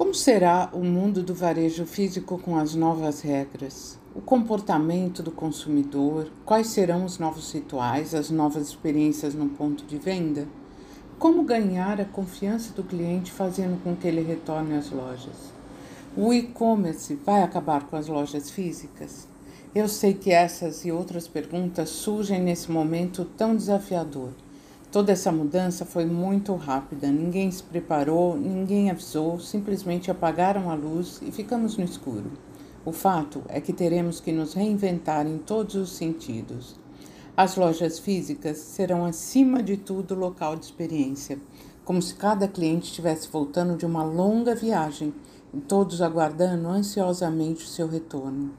Como será o mundo do varejo físico com as novas regras? O comportamento do consumidor? Quais serão os novos rituais, as novas experiências no ponto de venda? Como ganhar a confiança do cliente fazendo com que ele retorne às lojas? O e-commerce vai acabar com as lojas físicas? Eu sei que essas e outras perguntas surgem nesse momento tão desafiador. Toda essa mudança foi muito rápida, ninguém se preparou, ninguém avisou, simplesmente apagaram a luz e ficamos no escuro. O fato é que teremos que nos reinventar em todos os sentidos. As lojas físicas serão, acima de tudo, local de experiência, como se cada cliente estivesse voltando de uma longa viagem e todos aguardando ansiosamente o seu retorno.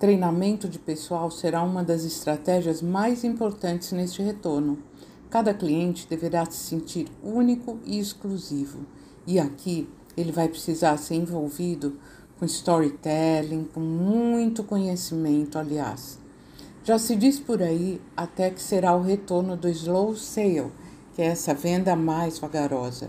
Treinamento de pessoal será uma das estratégias mais importantes neste retorno Cada cliente deverá se sentir único e exclusivo, e aqui ele vai precisar ser envolvido com storytelling, com muito conhecimento, aliás. Já se diz por aí até que será o retorno do slow sale, que é essa venda mais vagarosa.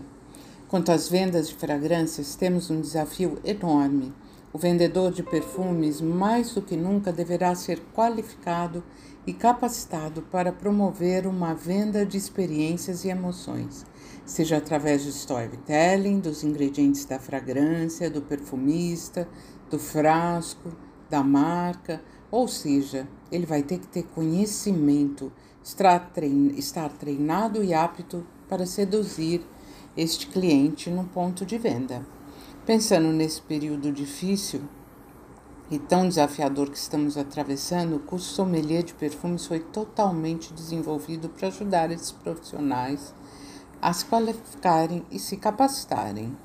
Quanto às vendas de fragrâncias, temos um desafio enorme. O vendedor de perfumes, mais do que nunca, deverá ser qualificado e capacitado para promover uma venda de experiências e emoções, seja através do storytelling, dos ingredientes da fragrância, do perfumista, do frasco, da marca, ou seja, ele vai ter que ter conhecimento, estar treinado e apto para seduzir este cliente no ponto de venda. Pensando nesse período difícil, e tão desafiador que estamos atravessando, o curso sommelier de perfumes foi totalmente desenvolvido para ajudar esses profissionais a se qualificarem e se capacitarem.